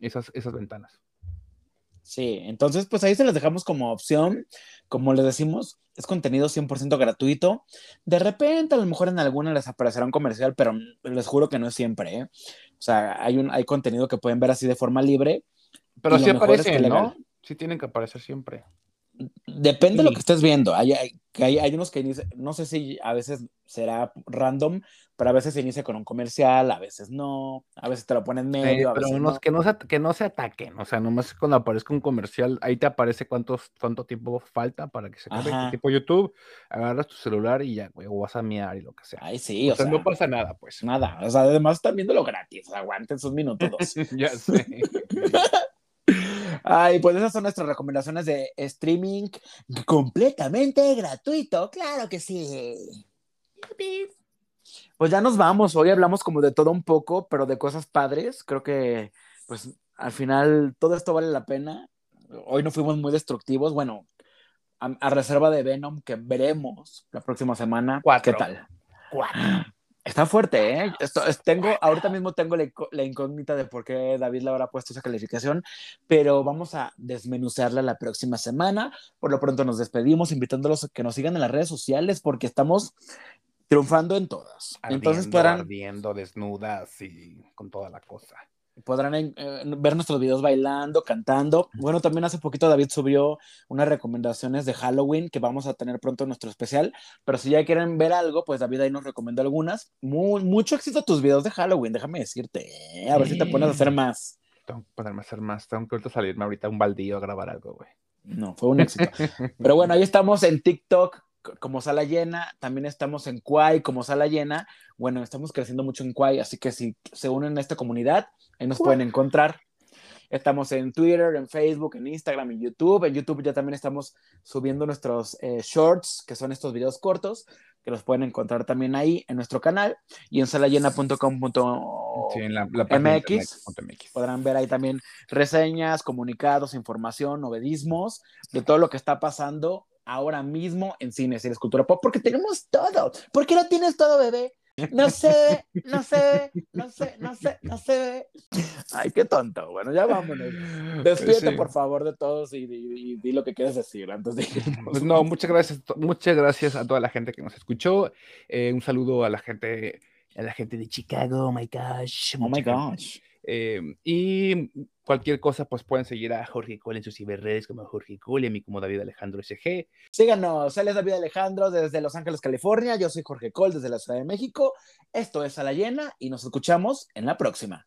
Speaker 2: esas, esas ventanas.
Speaker 1: Sí, entonces pues ahí se las dejamos como opción. Como les decimos, es contenido 100% gratuito. De repente a lo mejor en alguna les aparecerá un comercial, pero les juro que no es siempre. ¿eh? O sea, hay, un, hay contenido que pueden ver así de forma libre.
Speaker 2: Pero sí aparecen, ¿no? Sí tienen que aparecer siempre.
Speaker 1: Depende de lo que estés viendo. Hay, hay, hay, unos que no sé si a veces será random, pero a veces se inicia con un comercial, a veces no, a veces te lo ponen medio.
Speaker 2: pero unos que, no se, que no se ataquen, o sea, nomás cuando aparezca un comercial, ahí te aparece cuántos, cuánto tiempo falta para que se cargue. Tipo YouTube, agarras tu celular y ya, güey, o vas a miar y lo que sea.
Speaker 1: Ay, sí,
Speaker 2: o, sea, no pasa nada, pues.
Speaker 1: Nada, o sea, además están viéndolo gratis, aguanten sus minutos.
Speaker 2: ya sé.
Speaker 1: Ay, pues esas son nuestras recomendaciones de streaming completamente gratuito, claro que sí. Pues ya nos vamos, hoy hablamos como de todo un poco, pero de cosas padres, creo que pues al final todo esto vale la pena. Hoy no fuimos muy destructivos, bueno, a, reserva de Venom que veremos la próxima semana. ¿Qué tal?
Speaker 2: Cuatro.
Speaker 1: Está fuerte, ¿eh? Esto, tengo, ahorita mismo tengo la, incógnita de por qué David le habrá puesto esa calificación, pero vamos a desmenuzarla la próxima semana. Por lo pronto nos despedimos, invitándolos a que nos sigan en las redes sociales porque estamos triunfando en todas.
Speaker 2: Entonces podrán... Ardiendo, desnudas y con toda la cosa
Speaker 1: podrán eh, ver nuestros videos bailando, cantando. Bueno, también hace poquito David subió unas recomendaciones de Halloween que vamos a tener pronto en nuestro especial. Pero si ya quieren ver algo, pues David ahí nos recomendó algunas. mucho éxito tus videos de Halloween, déjame decirte. ¿eh? A ver si te pones a hacer más.
Speaker 2: Tengo que ponerme a hacer más. Tengo que salirme ahorita un baldío a grabar algo, güey.
Speaker 1: No, fue un éxito. Pero bueno, ahí estamos en TikTok, como sala llena, también estamos en Kwai como sala llena. Bueno, estamos creciendo mucho en Kwai, así que si se unen a esta comunidad, ahí nos pueden encontrar. Estamos en Twitter, en Facebook, en Instagram, en YouTube. En YouTube ya también estamos subiendo nuestros eh, shorts, que son estos videos cortos, que los pueden encontrar también ahí en nuestro canal y en salallena.com.mx. Podrán ver ahí también reseñas, comunicados, información, novedismos de todo lo que está pasando ahora mismo en cines y en escultura pop, porque tenemos todo. ¿Por qué no tienes todo, bebé? No sé, no sé, no sé, no sé, no sé. Ay, qué tonto. Bueno, ya vámonos. Despídete, por favor, de todos y, di lo que quieres decir antes de
Speaker 2: Pues no, muchas gracias, muchas gracias a toda la gente que nos escuchó. Eh, un saludo a la gente, a la gente de Chicago, oh my gosh.
Speaker 1: Oh my gosh.
Speaker 2: Eh, y cualquier cosa, pues pueden seguir a Jorge Cole en sus ciberredes como Jorge Cole y a mí como David Alejandro SG.
Speaker 1: Síganos, él es David Alejandro desde Los Ángeles, California. Yo soy Jorge Cole desde la Ciudad de México. Esto es A la Llena y nos escuchamos en la próxima.